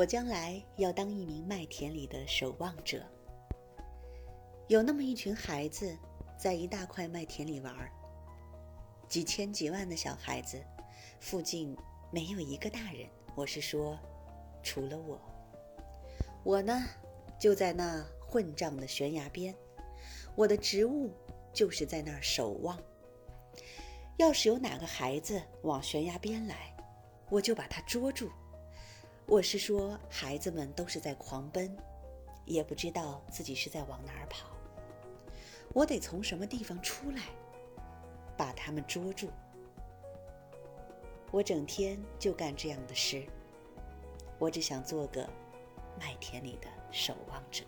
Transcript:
我将来要当一名麦田里的守望者。有那么一群孩子，在一大块麦田里玩儿，几千几万的小孩子，附近没有一个大人。我是说，除了我。我呢，就在那混账的悬崖边，我的职务就是在那儿守望。要是有哪个孩子往悬崖边来，我就把他捉住。我是说，孩子们都是在狂奔，也不知道自己是在往哪儿跑。我得从什么地方出来，把他们捉住。我整天就干这样的事。我只想做个麦田里的守望者。